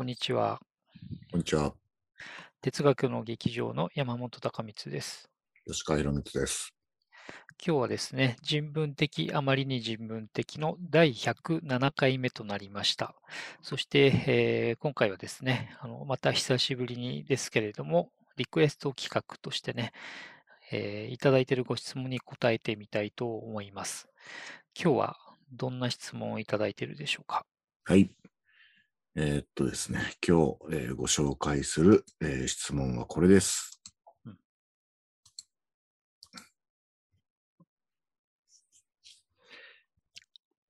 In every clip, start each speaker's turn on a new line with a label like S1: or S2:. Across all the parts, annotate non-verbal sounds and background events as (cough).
S1: こんにちは。
S2: こんにちは。
S1: 哲学の劇場の山本隆光です。
S2: 吉川博光です。
S1: 今日はですね、人文的、あまりに人文的の第107回目となりました。そして、えー今回はですね、あのまた久しぶりにですけれども、リクエスト企画としてね、えーいただいているご質問に答えてみたいと思います。今日はどんな質問をいただいているでしょうか？
S2: はい。えーっとですね、今日、えーご紹介する、えー質問はこれです。
S1: うん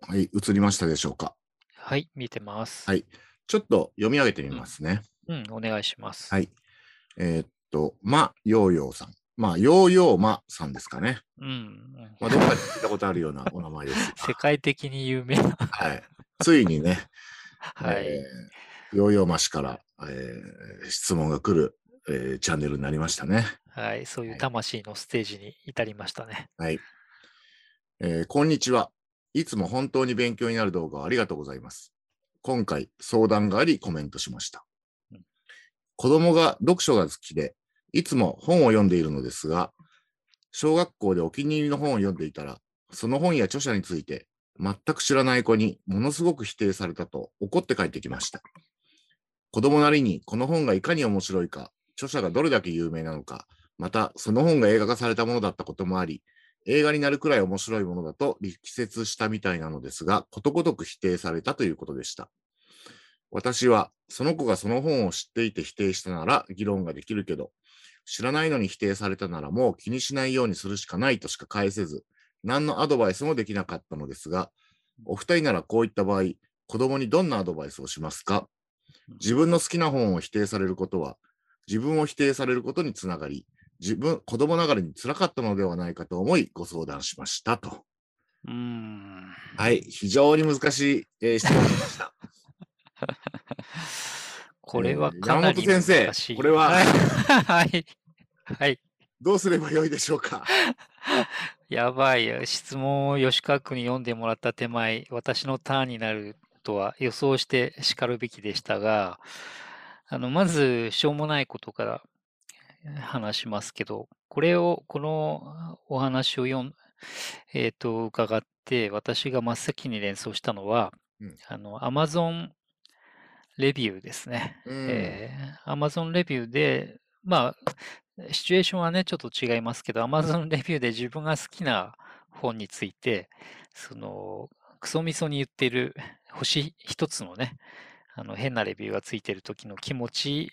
S2: はい、映りましたでしょうか？
S1: はい、見てます。
S2: はい。ちょっと読み上げてみますね。
S1: うん、お願いします。
S2: はい。えーっと、ま、ようようさん。まあ、ようようまさんですかね。
S1: うんうん
S2: まあ、どっかで聞いたことあるようなお名前です。(laughs)
S1: 世界的に有名な。
S2: はい。ついにね、
S1: はい。
S2: えー、ヨーヨーマ氏から、えー質問が来る、えーチャンネルになりましたね。
S1: はい、そういう
S2: はい
S1: 魂のステージに至りましたね。
S2: はい。えーこんにちは。いつも本当に勉強になる動画をありがとうございます。今回相談がありコメントしました
S1: うん。
S2: 子供が読書が好きで、いつも本を読んでいるのですが、小学校でお気に入りの本を読んでいたら、その本や著者について全く知らない子にものすごく否定されたと怒って帰ってきました。子供なりにこの本がいかに面白いか、著者がどれだけ有名なのか、またその本が映画化されたものだったこともあり、映画になるくらい面白いものだと力説したみたいなのですが、ことごとく否定されたということでした。私は、その子がその本を知っていて否定したなら議論ができるけど、知らないのに否定されたならもう気にしないようにするしかないとしか返せず、何のアドバイスもできなかったのですが、お二人ならこういった場合、子供にどんなアドバイスをしますか？自分の好きな本を否定されることは、自分を否定されることにつながり、自分、子供ながらに辛かったのではないかと思いご相談しましたと。
S1: うーん。
S2: はい、非常に難しい、えー質問でした。(laughs)
S1: これは
S2: えー
S1: かなり
S2: 山本先生
S1: 難しい。
S2: これは
S1: はい。(laughs) はい。はい。
S2: どうすればよいでしょうか？
S1: やばい。質問を吉川君に読んでもらった手前、私のターンになるとは予想して叱るべきでしたが、あの、まず、しょうもないことから話しますけど、これを、このお話を読ん、えっと、伺って、私が真っ先に連想したのは、
S2: うん
S1: あの、Amazon レビューですね。
S2: うん
S1: えー Amazon レビューで、まあ、シチュエーションはね、ちょっと違いますけど、Amazon レビューで自分が好きな本について、その、クソみそに言ってる星一つのね、あの変なレビューがついてる時の気持ち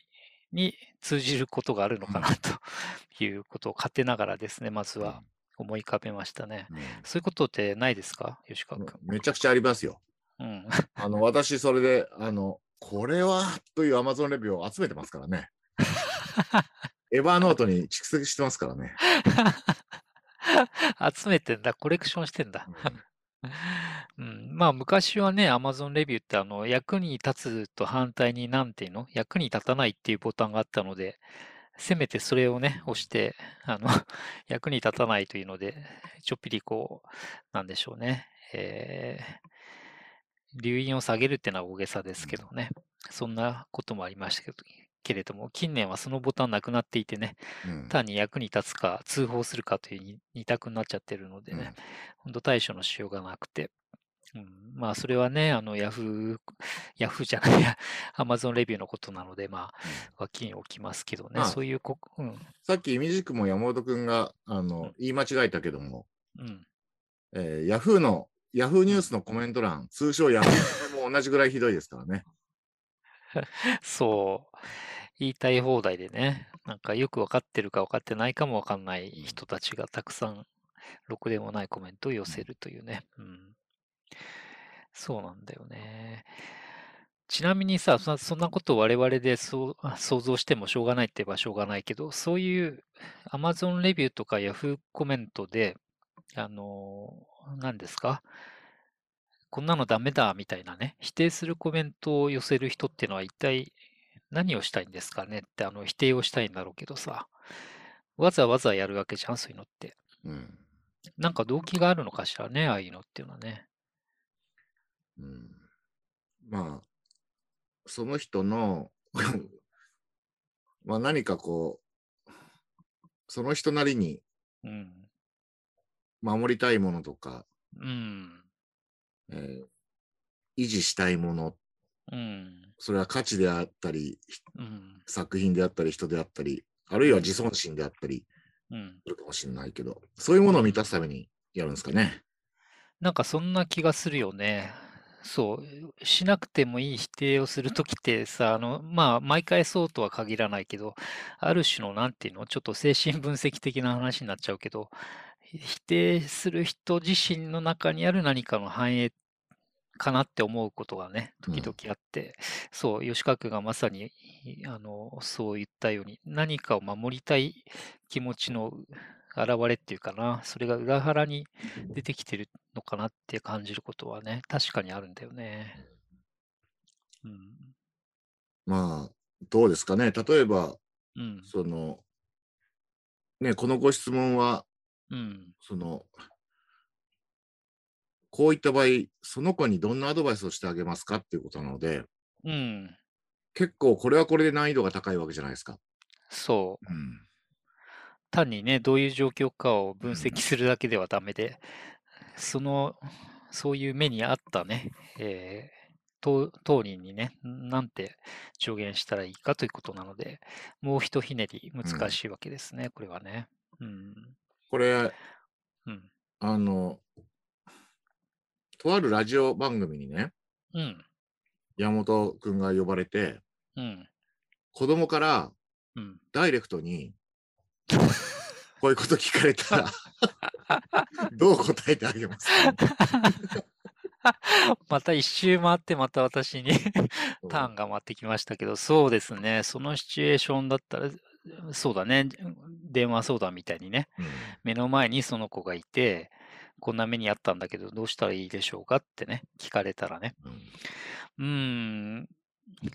S1: に通じることがあるのかなということを勝手ながらですね、まずは思い浮かべましたね。
S2: うん
S1: そういうことってないですか？吉川君。
S2: めちゃくちゃありますよ。
S1: うん。
S2: あの、私、それで、あの、これはという Amazon レビューを集めてますからね。エヴァーノートに蓄積してますからね。(laughs)
S1: 集めてんだ、コレクションしてんだ。うん、(laughs) まあ昔はね、Amazon レビューってあの役に立つと反対になんていうの？役に立たないっていうボタンがあったので、せめてそれをね、押して、あの、(laughs) 役に立たないというので、ちょっぴりこう、なんでしょうね。えー留飲を下げるっていうのは大げさですけどね。そんなこともありましたけど、けれども、近年はそのボタンなくなっていてね、
S2: うん。
S1: 単に役に立つか通報するかというに二択になっちゃってるのでね、本当対処のしようがなくて、うん、まあそれはね、あのヤフー、ヤフーじゃないや、アマゾンレビューのことなので、まあ脇に置きますけどね、
S2: まあ
S1: そういうこ、うん、
S2: さっき、いみじくも山本くんが、あの、言い間違えたけども、
S1: うん、
S2: えー、ヤフーの、ヤフーニュースのコメント欄、通称ヤフーでも同じぐらいひどいですからね。(laughs)
S1: そう、言いたい放題でね、なんかよくわかってるか分かってないかもわかんない人たちがたくさん、ろくでもないコメントを寄せるというね。うん。そうなんだよね。ちなみにさ、そそんなことを我々でそうあ想像してもしょうがないって言えばしょうがないけど、そういう Amazon レビューとか Yahoo コメントで、あの、何ですか？こんなのダメだみたいなね、否定するコメントを寄せる人っていうのは一体何をしたいんですかねって、あの、否定をしたいんだろうけどさ、わざわざやるわけじゃん、そういうのって。
S2: うん。
S1: なんか動機があるのかしらね、ああいうのっていうのはね。
S2: うん、まあ、その人の (laughs) まあ何かこう、その人なりに
S1: うん。
S2: 守りたいものとか、
S1: うん。
S2: えー維持したいもの、
S1: うん。
S2: それは価値であったり、
S1: うん。
S2: 作品であったり、人であったり、あるいは自尊心であったり
S1: うん。
S2: するかもしれないけど、そういうものを満たすためにやるんですかね。
S1: なんかそんな気がするよね。そう、しなくてもいい否定をするときってさ、あの、まあ、毎回そうとは限らないけど、ある種の、なんていうの、ちょっと精神分析的な話になっちゃうけど、否定する人自身の中にある何かの反映かなって思うことがね、時々あって、そう、吉川君がまさに、あの、そう言ったように、何かを守りたい気持ちの現れっていうかな、それが裏腹に出てきてるのかなって感じることはね、確かにあるんだよね。うん。
S2: まあ、どうですかね。例えば、
S1: うん。
S2: その、ね、このご質問は、
S1: うん。
S2: その、こういった場合、その子にどんなアドバイスをしてあげますかっていうことなので、
S1: うん。
S2: 結構これはこれで難易度が高いわけじゃないですか。
S1: そう。
S2: うん。
S1: 単にね、どういう状況かを分析するだけではダメで、その、そういう目にあったね、えー当当人にね、なんて助言したらいいかということなので、もうひとひねり難しいわけですね、これはね。うん。
S2: これ、
S1: うん。
S2: あの、とあるラジオ番組にね、
S1: うん。
S2: 山本くんが呼ばれて、
S1: うん。
S2: 子供から
S1: うん。
S2: ダイレクトに、こういうこと聞かれたら、(laughs) どう答えてあげますか？(laughs)
S1: また一周回ってまた私にターンが回ってきましたけど、そうですね、そのシチュエーションだったら、そうだね、電話相談みたいにね、
S2: うん。
S1: 目の前にその子がいて、こんな目にあったんだけど、どうしたらいいでしょうかってね、聞かれたらね。
S2: うん。
S1: ん、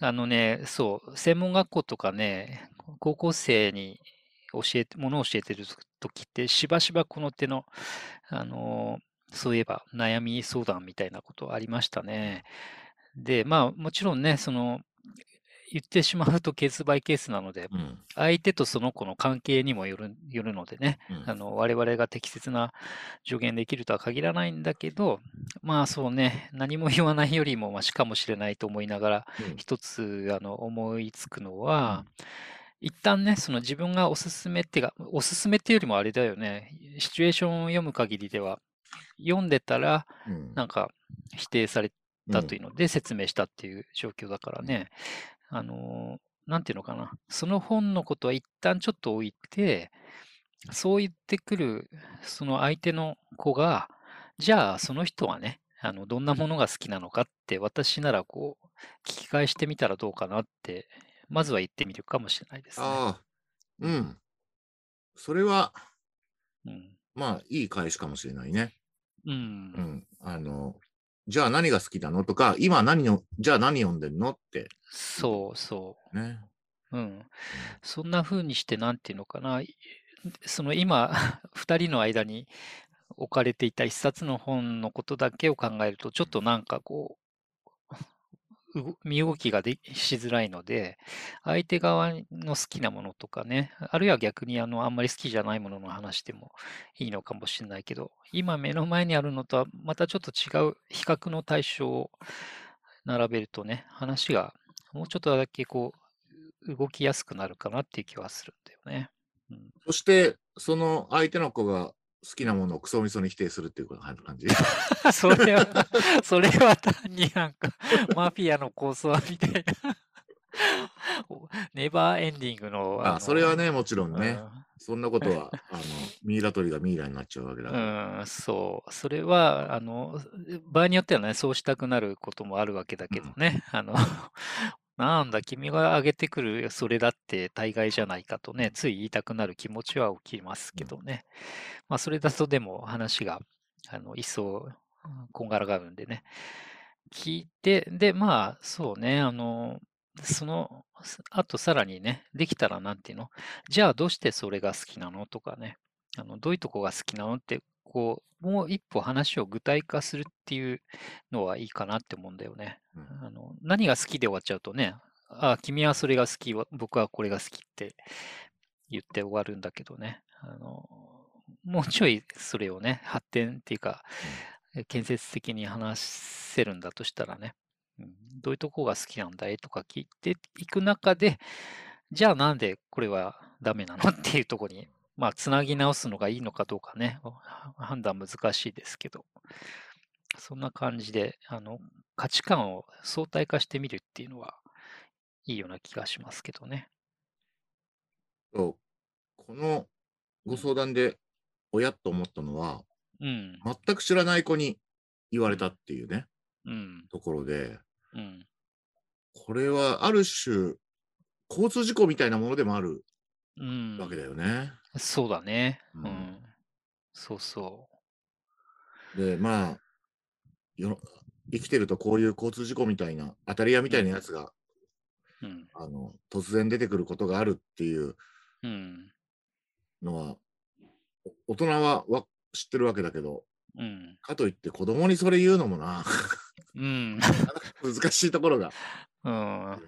S1: あのね、そう、専門学校とかね、高校生に教えて、ものを教えてる時って、しばしばこの手の、あのーそういえば悩み相談みたいなことありましたね。で、まあ、もちろんね、その、言ってしまうとケースバイケースなので、
S2: うん。
S1: 相手とその子の関係にもよるよるのでね、
S2: うん。
S1: あの我々が適切な助言できるとは限らないんだけど、まあそうね、何も言わないよりもマシかもしれないと思いながら、
S2: うん。
S1: 一つあの思いつくのは、一旦ね、その自分がおすすめってか、おすすめっていうよりもあれだよね、シチュエーションを読む限りでは、読んでたら、
S2: うん。
S1: なんか否定されたと
S2: い
S1: いうので説明したっていう状況だからね、あの、なんていうのかな、その本のことは一旦ちょっと置いて、そう言ってくるその相手の子が、じゃあその人はね、あのどんなものが好きなのかって私ならこう聞き返してみたらどうかなって、まずは言ってみるかもしれないですね。
S2: ああ、うん。それは、
S1: うん。
S2: まあ、いい返しかもしれないね。
S1: う。
S2: うんん。あの、じゃあ何が好きなの？とか、今何を、じゃあ何読んでんの？って。
S1: そうそ
S2: ね。
S1: う。うん。そんな風にして、なんていうのかな、いその今、(laughs) 二人の間に置かれていた一冊の本のことだけを考えると、ちょっとなんかこう、身動きがでしづらいので、相手側の好きなものとかね、あるいは逆にあの、あんまり好きじゃないものの話でもいいのかもしれないけど、今目の前にあるのとはまたちょっと違う比較の対象を並べるとね、話がもうちょっとだけこう、動きやすくなるかなっていう気はするんだよね。うん、
S2: そして、その相手の子が好きなものをクソみそに否定するっていう感じ？(laughs)
S1: それは、それは単になんか、マフィアの構想みたいな。ネバーエンディングの。
S2: あ、それはね、もちろん
S1: の
S2: ね。そんなことは、あの、ミイラ取りがミイラになっちゃうわけだ
S1: う
S2: から。
S1: ん、うん、そう。それは、あの、場合によってはね、そうしたくなることもあるわけだけどね。あの、なんだ、君が挙げてくるそれだって大概じゃないかとね、つい言いたくなる気持ちは起きますけどね。まあ、それだとでも話が、あの、一層、うんこんがらがるんでね。聞いて、で、まあ、そうね、あの、その、すあとさらにね、できたらなんていうのじゃあどうしてそれが好きなの？とかね、あの、どういうとこが好きなの？ってこう、もう一歩話を具体化するっていうのはいいかなって思うんだよね。
S2: うん
S1: あの何が好きで終わっちゃうとね、あ君はそれが好き、わ僕はこれが好きって言って終わるんだけどね。あのもうちょいそれをね、発展っていうか、建設的に話せるんだとしたらね、うんどういうとこが好きなんだいとか聞いていく中で、じゃあなんでこれはダメなのっていうところに、まあ、つなぎ直すのがいいのかどうかね、判断難しいですけど、そんな感じで、あの、価値観を相対化してみるっていうのはいいような気がしますけどね。
S2: そう。このご相談で親と思ったのは、
S1: うん、
S2: 全く知らない子に言われたっていうね、
S1: うん、
S2: ところで、
S1: うん、
S2: これはある種、交通事故みたいなものでもある
S1: うん。
S2: わけだよね。
S1: そうだね。
S2: う
S1: うんん。そうそ
S2: で、まあ、よ生きてるとこういう交通事故みたいな、当たり屋みたいなやつが、
S1: う。うん、
S2: あの突然出てくることがあるっていう
S1: うん、
S2: のは、お大人はわ知ってるわけだけど、
S1: うん、
S2: かといって子供にそれ言うのもな、(laughs)
S1: うん、
S2: 難しいところが
S1: うん。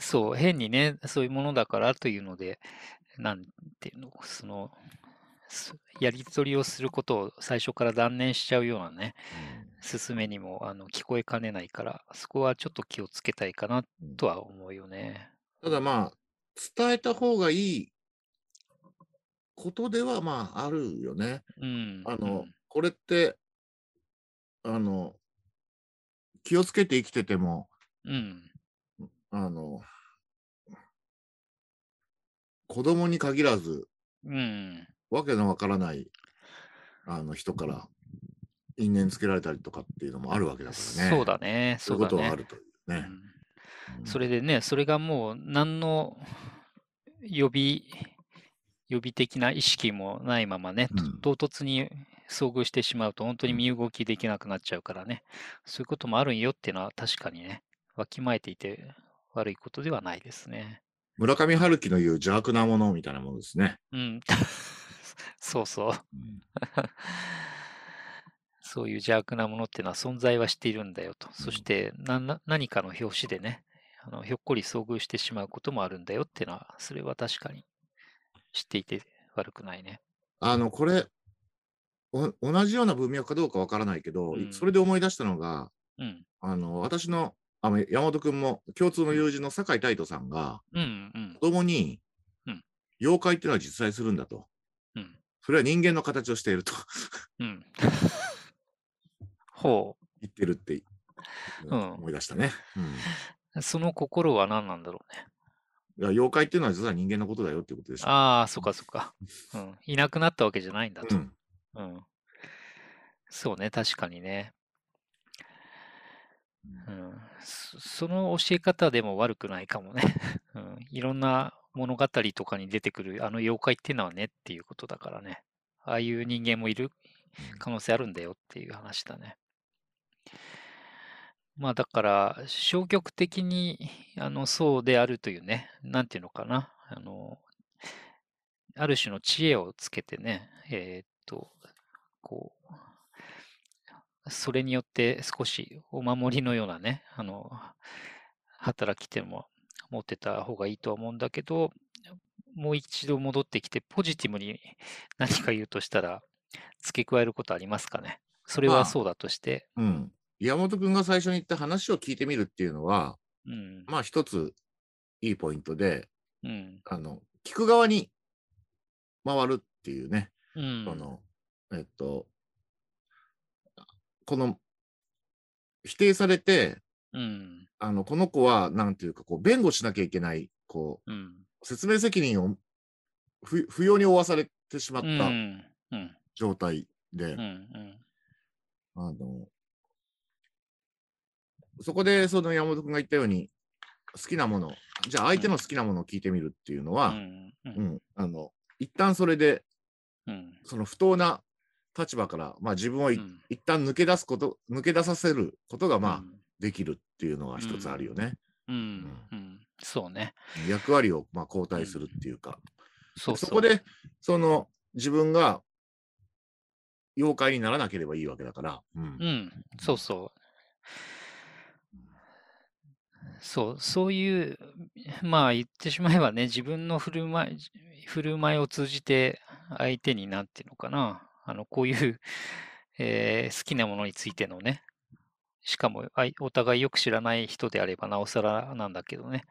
S1: そう、変にね、そういうものだからというので、なんていうの、その、すやり取りをすることを最初から断念しちゃうようなね、進めにもあの聞こえかねないから、そこはちょっと気をつけたいかな
S2: うんうん
S1: とは思うよね。
S2: ただまあ、伝えた方がいいことではまああるよね。
S1: うん。
S2: あの、これって、あの、気をつけて生きてても、
S1: うん、
S2: あの、子供に限らず、
S1: うん、
S2: わけのわからないあの人から因縁つけられたりとかっていうのもあるわけだからね。
S1: そうだね、
S2: そういう。ことはあるというね。
S1: うん。
S2: うん。
S1: それでね、それがもう何の予備、予備的な意識もないままね、
S2: うん。
S1: 唐突に遭遇してしまうと本当に身動きできなくなっちゃうからね、そういうこともあるんよっていうのは確かにね、わきまえていて悪いことではないですね。
S2: 村上春樹の言う邪悪なものみたいなものですね。
S1: うん。(laughs) そうそう。
S2: うん
S1: そういう邪悪なものっていうのは存在はしているんだよと。そして何かの拍子でね、あのひょっこり遭遇してしまうこともあるんだよっていうのは、それは確かに知っていて悪くないね。
S2: あの、これ、お同じような文脈かどうかわからないけど、
S1: うん
S2: それで思い出したのが、
S1: うん。
S2: あの、私の、あの山本君も共通の友人の酒井太斗さんが、
S1: うんうん
S2: 子供に、
S1: うん
S2: 妖怪っていうのは実在するんだと。
S1: うん
S2: それは人間の形をしていると
S1: うん。(laughs) ほ
S2: 言ってるって、
S1: うん
S2: 思い出したね。うん
S1: う。その心は何なんだろうね。
S2: 妖怪っていうのは実は人間のことだよってことでしょ。
S1: ああ、そっかそっか。うん。いなくなったわけじゃないんだと。
S2: うん
S1: うん。そうね、確かにね。うん、そその教え方でも悪くないかもね。(laughs) うん、いろんな物語とかに出てくるあの妖怪っていうのはねっていうことだからね。ああいう人間もいる可能性あるんだよっていう話だね。まあだから消極的にあのそうであるというね、なんていうのかな。あの、ある種の知恵をつけてね、えーっと、こう、それによって少しお守りのようなね、あの、働き手も持ってた方がいいとは思うんだけど、もう一度戻ってきて、ポジティブに何か言うとしたら、付け加えることありますかね？それ
S2: まあ。
S1: はそうだとして、
S2: うん。山本君が最初に言った話を聞いてみるっていうのは、
S1: うん、
S2: まあ一ついいポイントで、
S1: うん、
S2: あの、聞く側に回るっていうね、
S1: うん、
S2: その、えっと、この、否定されて、
S1: うん、
S2: あの、この子は、なんていうか、こう、弁護しなきゃいけない、こ
S1: うん、
S2: う、説明責任を不不要に負わされてしまった状態で、
S1: うん、
S2: あの、そこで、その山本君が言ったように、好きなもの、じゃあ相手の好きなものを聞いてみるっていうのは、
S1: うん、
S2: あの、一旦それで、
S1: うん、
S2: その不当な立場から、まあ自分をい
S1: うん。
S2: 一旦抜け出すこと、抜け出させることが、まあ、
S1: うん。
S2: できるっていうのが一つあるよね。
S1: うん、うん、そうね。
S2: 役割を、まあ、交代するっていうか。
S1: そう
S2: そこで、その、自分が、妖怪にならなければいいわけだから。うん。
S1: うん、そうそう。そう、そういう、まあ言ってしまえばね、自分の振る舞い、振る舞いを通じて相手になんていうのかな、あの、こういう、(laughs) えー好きなものについてのね、しかもあいお互いよく知らない人であればなおさらなんだけどね、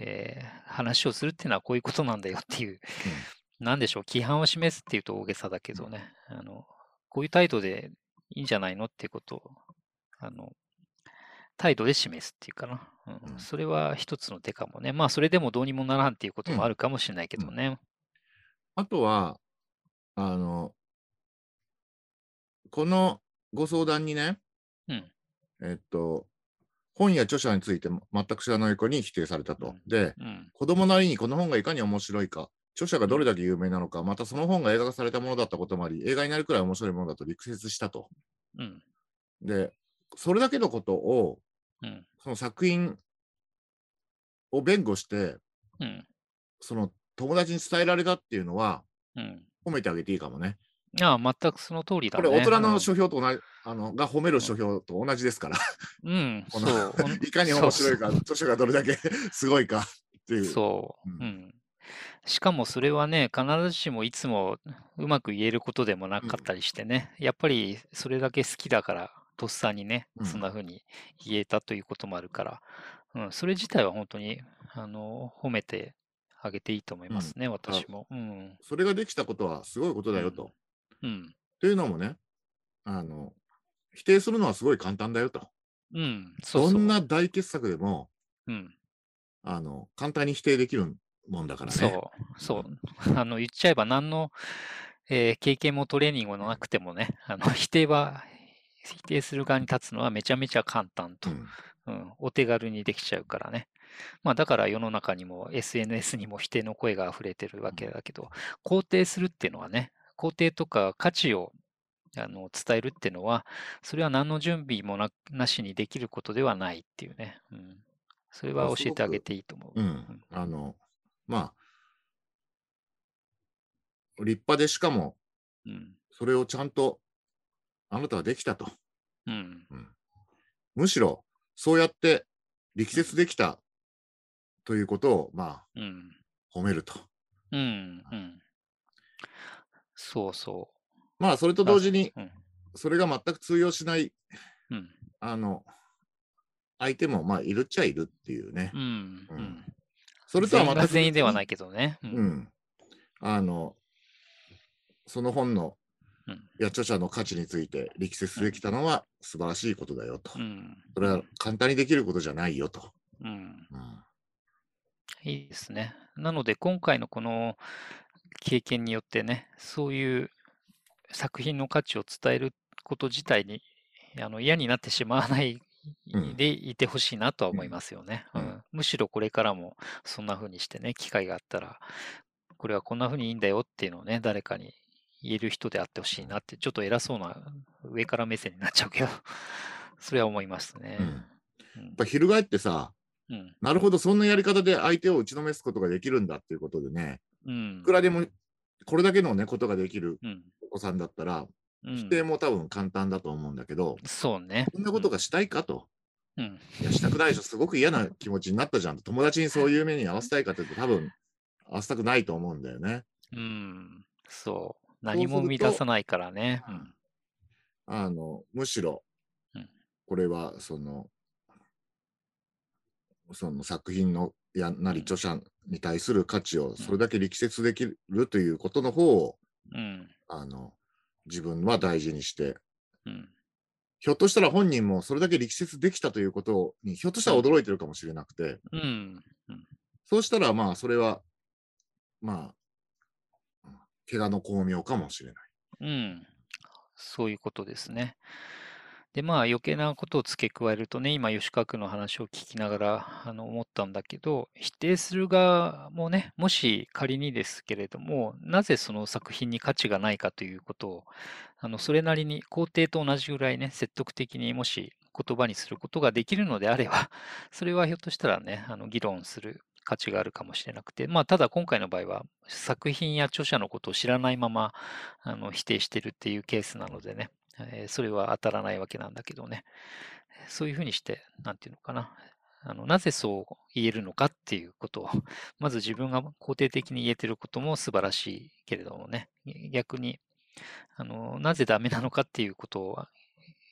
S1: えー話をするっていうのはこういうことなんだよっていう、(laughs) なんでしょう、規範を示すっていうと大げさだけどね、あの、こういう態度でいいんじゃないのっていうことを、あの、態度で示すっていうかな。うん。
S2: うん。
S1: それは一つの手かもね。まあ、それでもどうにもならんっていうこともあるかもしれないけどね。
S2: あとは、あの、このご相談にね、
S1: うん。
S2: えっと、本や著者について全く知らない子に否定されたと。
S1: うん
S2: で、
S1: うん。
S2: 子供なりにこの本がいかに面白いか、著者がどれだけ有名なのか、またその本が映画化されたものだったこともあり、映画になるくらい面白いものだと力説したと。
S1: うん。
S2: で、それだけのことを、
S1: うん。
S2: その作品を弁護して、
S1: うん。
S2: その友達に伝えられたっていうのは、
S1: うん。
S2: 褒めてあげていいかもね。
S1: ああ、全くその通りだ
S2: こ
S1: ね。
S2: れ、大人の書評と同じ、あのが褒める書評と同じですから、
S1: うん。うん。(laughs)
S2: この
S1: そう。(laughs)
S2: いかに面白いか、著者がどれだけ (laughs) すごいかっていう。
S1: そう。
S2: う
S1: うんん。しかもそれはね、必ずしもいつもうまく言えることでもなかったりしてね、やっぱりそれだけ好きだから、とっさにね
S2: う、ん
S1: そんな風に言えたということもあるから、うん、それ自体は本当に、あの、褒めてあげていいと思いますね、私も。うん。
S2: それができたことはすごいことだよと。
S1: うん。
S2: というのもね、あの、否定するのはすごい簡単だよと。
S1: うん。そうそう。
S2: どんな大傑作でも、
S1: うん。
S2: あの、簡単に否定できるもんだからね。
S1: そう、そう。あの、言っちゃえば何の、えー経験もトレーニングもなくてもね、あの、(laughs) 否定は、否定する側に立つのはめちゃめちゃ簡単と、
S2: うん
S1: うん、お手軽にできちゃうからね。まあだから世の中にも SNS にも否定の声が溢れてるわけだけど、肯定するっていうのはね、肯定とか価値をあの伝えるっていうのは、それは何の準備もななしにできることではないっていうね。うん、それは教えてあげていいと思う。
S2: うん。あの、まあ、立派でしかも、
S1: うん。
S2: それをちゃんと、あなたはできたと。
S1: うん。
S2: むしろ、そうやって力説できたということを、ま
S1: うん。
S2: あ、褒めると。
S1: うん。うん。そうそ
S2: まあ、それと
S1: う。
S2: 同時に、
S1: うん。
S2: それが全く通用しない、
S1: うん。
S2: あの、相手も、まあ、いるっちゃいるっていうね。
S1: うん。う
S2: うん
S1: ん。
S2: それとはまた。
S1: 全員ではないいけどね。う。
S2: うんん。あの、その本の、
S1: うん
S2: いや著者の価値について力説できたのは素晴らしいことだよと。
S1: うん。
S2: それは簡単にできることじゃないよと。
S1: うん。
S2: うん
S1: いいですね。なので、今回のこの経験によってね、そういう作品の価値を伝えること自体にあの嫌になってしまわない
S2: うん
S1: でいてほしいなとは思いますよね。
S2: う
S1: うんんむしろこれからもそんな風にしてね、機会があったら、これはこんな風にいいんだよっていうのをね、誰かに言える人であってほしいなって、ちょっと偉そうな上から目線になっちゃうけど、(laughs) それは思いますね。
S2: うんやっぱ翻ってさ、
S1: うん。
S2: なるほど、そんなやり方で相手を打ちのめすことができるんだっていうことでね、
S1: うん
S2: いくらでもこれだけのね、ことができる
S1: うん。
S2: お子さんだったら、
S1: うん
S2: 否定も多分簡単だと思うんだけど、
S1: そうね。
S2: こんなことがしたいかと。
S1: うん。
S2: いや、したくないでしょ。すごく嫌な気持ちになったじゃん。友達にそういう目に合わせたいかって言うと多分合わせたくないと思うんだよね。
S1: うん。そう。何も生み出
S2: と
S1: さないからね。うん。
S2: あの、むしろ
S1: うん、
S2: これはその、その作品のやなり著者に対する価値をそれだけ力説できるということの方を、
S1: うん。
S2: あの、自分は大事にして、
S1: うん。
S2: ひょっとしたら本人もそれだけ力説できたということに、ひょっとしたら驚いてるかもしれなくて、
S1: うん。
S2: そうしたらまあ、それは、まあ、怪我の巧妙かもしれない。
S1: うん。そういうことですね。で、まあ余計なことを付け加えるとね、今吉川君の話を聞きながらあの思ったんだけど、否定する側もね、もし仮にですけれども、なぜその作品に価値がないかということを、あのそれなりに肯定と同じぐらいね、説得的にもし言葉にすることができるのであれば、(laughs) それはひょっとしたらね、あの議論する価値があるかもしれなくて、まあ、ただ今回の場合は、作品や著者のことを知らないままあの否定してるっていうケースなのでね、えそれは当たらないわけなんだけどね、そういうふうにして、なんていうのかな、あのなぜそう言えるのかっていうことを、(laughs) まず自分が肯定的に言えてることも素晴らしいけれどもね、逆に、あのなぜダメなのかっていうことを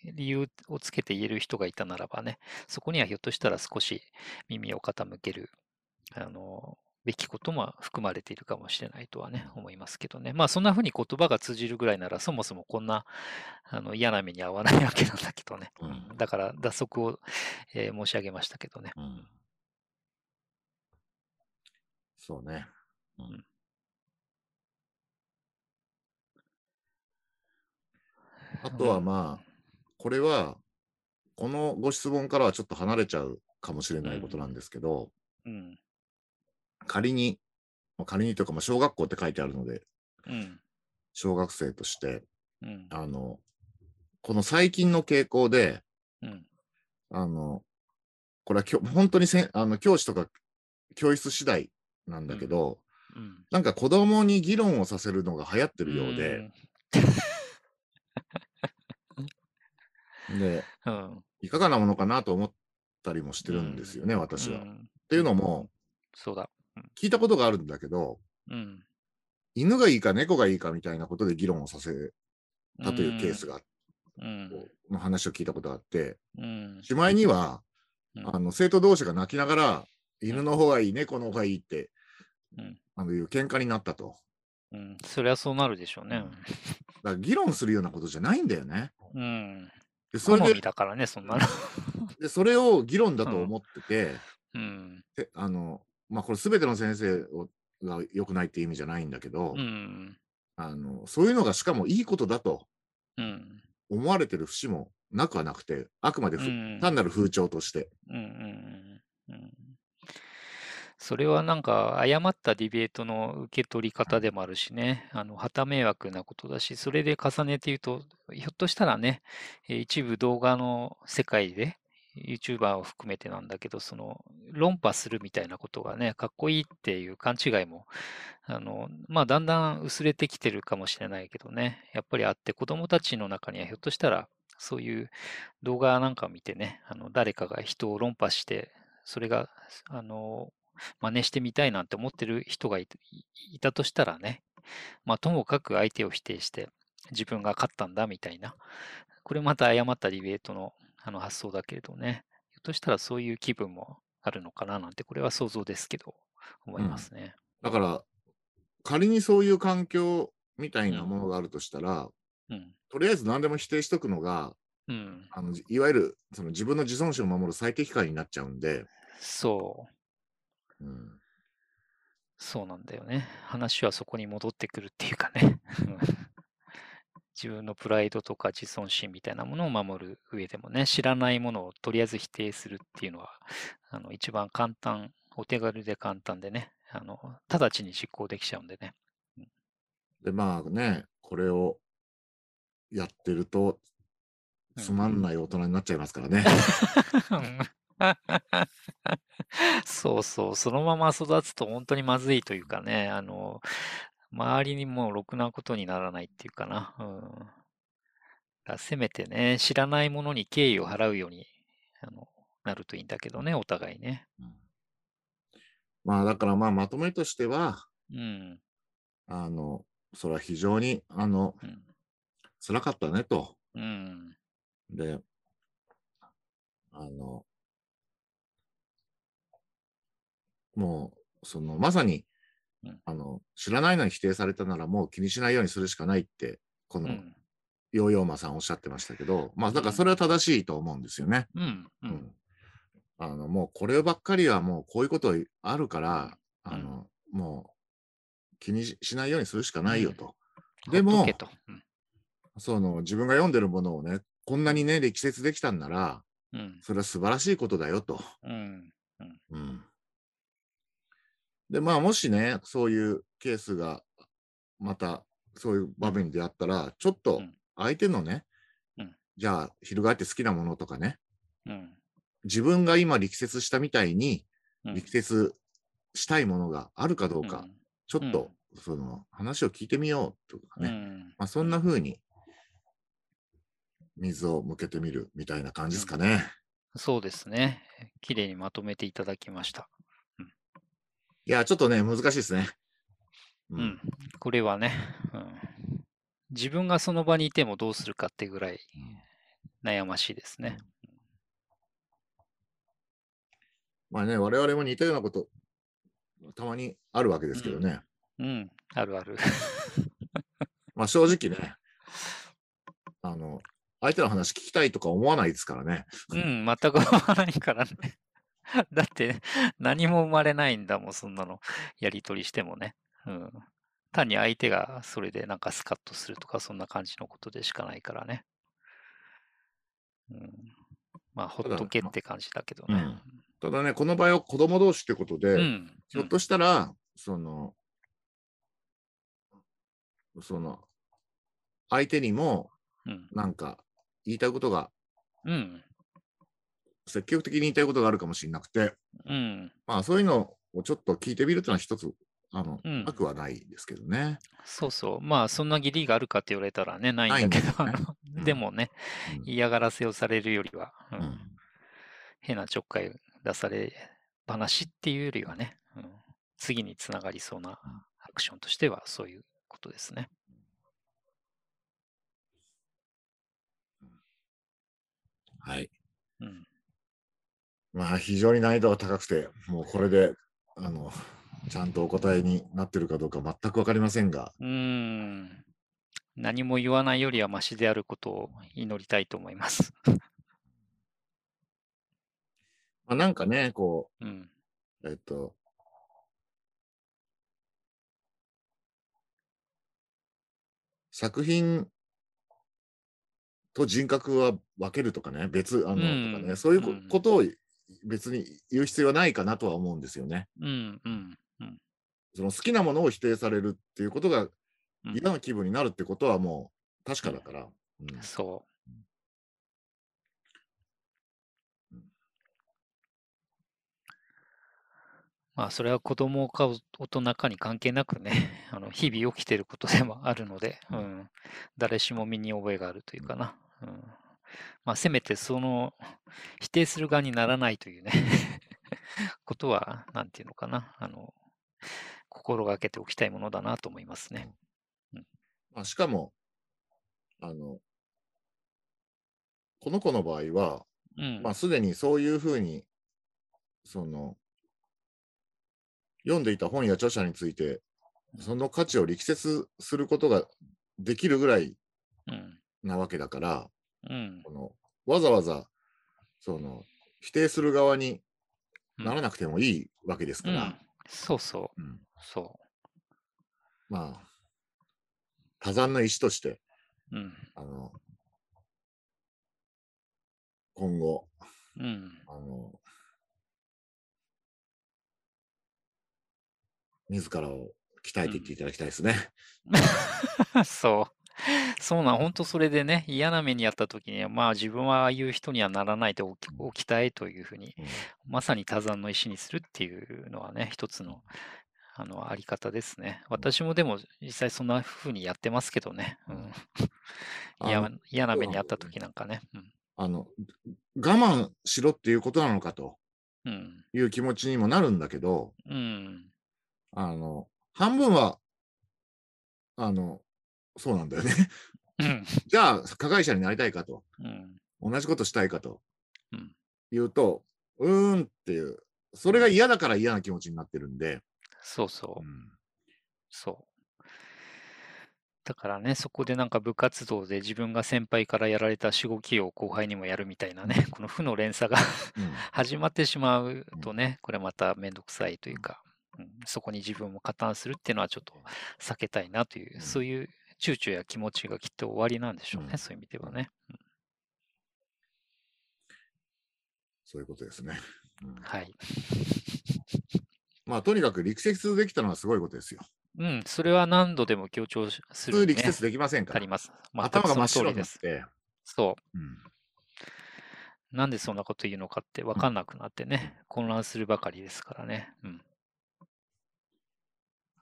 S1: 理由をつけて言える人がいたならばね、そこにはひょっとしたら少し耳を傾ける、あの、べきことも含まれているかもしれないとはね、思いますけどね。まあそんな風に言葉が通じるぐらいなら、そもそもこんなあの嫌な目に遭わないわけなんだけどね。
S2: うん
S1: だから脱足を、えー申し上げましたけどね。
S2: うんそうね。うんあとはまあ、これは、このご質問からはちょっと離れちゃうかもしれないことなんですけど、
S1: うん。
S2: 仮に、まあ仮にというか、まあ小学校って書いてあるので、
S1: うん。
S2: 小学生として、
S1: うん。
S2: あの、この最近の傾向で、
S1: うん。
S2: あの、これはきょ本当にせんあの教師とか教室次第なんだけど、
S1: うん。
S2: なんか子供に議論をさせるのが流行ってるようで、で、(laughs)
S1: うん。
S2: いかがなものかなと思ったりもしてるんですよね、
S1: うん。
S2: 私は。っ
S1: うん
S2: ていうのも、
S1: そうだ。
S2: 聞いたことがあるんだけど、
S1: うん。
S2: 犬がいいか猫がいいかみたいなことで議論をさせたというケースが、
S1: うん。
S2: の話を聞いたことがあって、
S1: うん。
S2: しまいには、
S1: うん
S2: あの生徒同士が泣きながら、犬の方がいい、猫の方がいいって、
S1: うん
S2: あのいう喧嘩になったと。
S1: うん。そりゃそうなるでしょうね。
S2: だから議論するようなことじゃないんだよね。
S1: うん。
S2: でそれで
S1: だからね、そんなの。
S2: でそれを議論だと思ってて、
S1: うん。
S2: であのまあ、これ全ての先生をが良くないっていう意味じゃないんだけど、
S1: うん。
S2: あのそういうのがしかもいいことだと
S1: うん。
S2: 思われてる節もなくはなくて、あくまでふ、
S1: うん
S2: 単なる風潮として。
S1: うんうんうんうんそれはなんか誤ったディベートの受け取り方でもあるしね、あの、旗迷惑なことだし、それで重ねて言うと、ひょっとしたらね、えー一部動画の世界で、YouTuber を含めてなんだけど、その論破するみたいなことがね、かっこいいっていう勘違いも、あの、まあ、だんだん薄れてきてるかもしれないけどね、やっぱりあって、子供たちの中にはひょっとしたら、そういう動画なんか見てね、あの誰かが人を論破して、それが、あの、真似してみたいなんて思ってる人がいいたとしたらね、まあ、ともかく相手を否定して、自分が勝ったんだみたいな、これまた誤ったディベートのあの発想だけれどね、ひょっとしたらそういう気分もあるのかななんて、これは想像ですけど、思いますね。
S2: だから、仮にそういう環境みたいなものがあるとしたら、
S1: うん。
S2: とりあえず何でも否定しとくのが、
S1: うん。
S2: あのいわゆるその自分の自尊心を守る最適解になっちゃうんで、
S1: そう。
S2: うん、
S1: そうなんだよね。話はそこに戻ってくるっていうかね。うん自分のプライドとか自尊心みたいなものを守る上でもね、知らないものをとりあえず否定するっていうのは、あの一番簡単、お手軽で簡単でね、あの直ちに実行できちゃうんでね。
S2: で、まあね、これをやってると、つまんない大人になっちゃいますからね。(laughs)
S1: そうそう、そのまま育つと本当にまずいというかね、あの、周りにもうろくなことにならないっていうかな。うん、だせめてね、知らないものに敬意を払うようにあのなるといいんだけどね、お互いね。
S2: まあだからまあまとめとしては、
S1: うん。
S2: あの、それは非常に、あの、
S1: うん。
S2: 辛かったねと。
S1: うん。
S2: で、あの、もう、その、まさに
S1: うん、
S2: あの、知らないのに否定されたならもう気にしないようにするしかないって、この、
S1: うん。
S2: ヨーヨーマさんおっしゃってましたけど、まあ、だからそれは正しいと思うんですよね。
S1: うん。う。
S2: うんん。あの、もうこればっかりはもうこういうことあるから、
S1: うん
S2: あの、もう気にししないようにするしかないよと。
S1: ほ
S2: でもその自分が読んでるものをね、こんなにね、力説できたんなら、
S1: うん。
S2: それは素晴らしいことだよと。
S1: うん。
S2: うん。で、まあ、もしね、そういうケースが、また、そういう場面であったら、ちょっと
S1: うん
S2: 相手のね、
S1: うん
S2: じゃあ、翻って好きなものとかね、
S1: うん。
S2: 自分が今力説したみたいに、
S1: うん
S2: 力説したいものがあるかどうか、
S1: うん
S2: ちょっと、その話を聞いてみようとかね。
S1: うん
S2: まあ、そんな風に水を向けてみるみたいな感じですかね。
S1: そうですね。綺麗にまとめていただきました。
S2: いや、ちょっとね、難しいですね。う
S1: うん。これはね、うん、自分がその場にいてもどうするかってぐらい悩ましいですね。
S2: まあね、我々も似たようなこと、たまにあるわけですけどね。
S1: うん、あるある。(laughs)
S2: まあ正直ね、あの、相手の話聞きたいとか思わないですからね。
S1: うん、全く思わないからね。(laughs) だって、何も生まれないんだもん、そんなの。(laughs) やりとりしてもね。うん。単に相手がそれでなんかスカッとするとか、そんな感じのことでしかないからね。うん。まあ、ほっとけって感じだけどね。
S2: ただね、この場合は子供同士ってことで、
S1: うん。
S2: ひょっとしたら、その、その、相手にも
S1: うん。
S2: なんか言いたいことが、
S1: うん。
S2: 積極的に言いたいことがあるかもしれなくて、
S1: うん。
S2: まあそういうのをちょっと聞いてみるというのは一つ、あの、
S1: うん
S2: なくはないですけどね。
S1: そうそう。まあ、そんな義理があるかって言われたらね、ないんだけど、
S2: ね
S1: でもね、
S2: うん
S1: 嫌がらせをされるよりは、うん
S2: うん
S1: 変なちょっかい出され話っていうよりはね、うん、次につながりそうなアクションとしてはそういうことですね。
S2: はい。
S1: うん、
S2: まあ非常に難易度が高くて、もうこれで、あの、ちゃんとお答えになってるかどうか全くわかりませんが、
S1: うーん。何も言わないよりはマシであることを祈りたいと思います。(laughs)
S2: まあ、なんかね、こ
S1: うん。
S2: う、えっと、作品と人格は分けるとかね、別、あの、
S1: うん
S2: とかね、そういうことを別に言う必要はないかなとは思うんですよね。
S1: うん。うん。うん。
S2: その好きなものを否定されるっていうことが
S1: うん
S2: 嫌な気分になるってことはもう確かだから。うん
S1: そう。まあ、それは子供か大人かに関係なくね、(laughs) あの日々起きていることでもあるので、うん、誰しも身に覚えがあるというかな。うん、まあ、せめてその (laughs) 否定する側にならないというね、(laughs) ことは、なんていうのかな、あの、心がけておきたいものだなと思いますね。
S2: まあ、しかも、あの、この子の場合は、
S1: うん。
S2: まあ、すでにそういうふうに、その、読んでいた本や著者について、その価値を力説することができるぐらい
S1: うん。
S2: なわけだから、
S1: うん。
S2: このわざわざ、その、否定する側になら
S1: うん
S2: なくてもいいわけですから、
S1: うんそうそう。
S2: うん
S1: そ
S2: まあ、多山の石として、
S1: う。うん。
S2: あの、今後、
S1: うん。
S2: あの、自らを鍛えていっていただきたいですね。(laughs)
S1: そう。(laughs) そうなん、本当それでね、嫌な目にあった時には、まあ自分はああいう人にはならないでおきおきたいというふうに、
S2: うん
S1: まさに多山の石にするっていうのはね、一つの、あの、あり方ですね。私もでも実際そんなふうにやってますけどね。うん、嫌 (laughs)
S2: あの
S1: 嫌な目にあった時なんかね。
S2: あの、我慢しろっていうことなのかと
S1: うん。
S2: いう気持ちにもなるんだけど、
S1: うん。
S2: あの、半分は、あの、そうなんだよね。
S1: うん。(laughs)
S2: じゃあ、加害者になりたいかと、
S1: うん。
S2: 同じことしたいかと。
S1: うん。
S2: 言うと、うーんっていう、それが嫌だから嫌な気持ちになってるんで、
S1: そうそう。う。
S2: ん。
S1: そう。だからね、そこでなんか部活動で自分が先輩からやられたしごきを後輩にもやるみたいなね、この負の連鎖が
S2: うん。(laughs)
S1: 始まってしまうとね、これまためんどくさいというか、うん。そこに自分も加担するっていうのはちょっと避けたいなという、
S2: うん。
S1: そういう躊躇や気持ちがきっと終わりなんでしょうね、
S2: うん
S1: そういう意味ではね。うん
S2: そういうことですね。うん
S1: はい。
S2: まあ、とにかく力説できたのはすごいことですよ。
S1: うん、それは何度でも強調しす
S2: 普通
S1: る、ね、
S2: 力説できませんから
S1: あり。ます。全
S2: 頭が真っ白
S1: です。そう。
S2: うん
S1: なんでそんなこと言うのかって分かんなくなってね、混乱するばかりですからね。うん。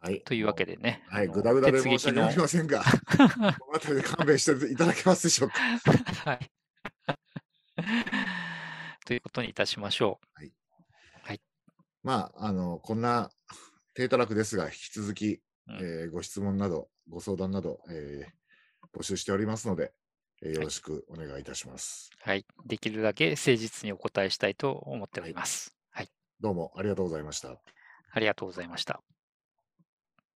S2: はい。
S1: というわけでね。
S2: はい、ぐだぐだで
S1: 鉄
S2: 申し訳ありませんが、(laughs) この辺りで勘弁していただけますでしょうか？(laughs)
S1: はい。ということにいたしましょ
S2: まあ、あの、こんな低たらくですが、引き続き、
S1: うん
S2: えーご質問など、ご相談など、えー募集しておりますので、えーよろしくお願いいたします。
S1: う。はい。できるだけ誠実にお答えしたいと思っております。はい。
S2: どうもありがとうございました。
S1: ありがとうございました。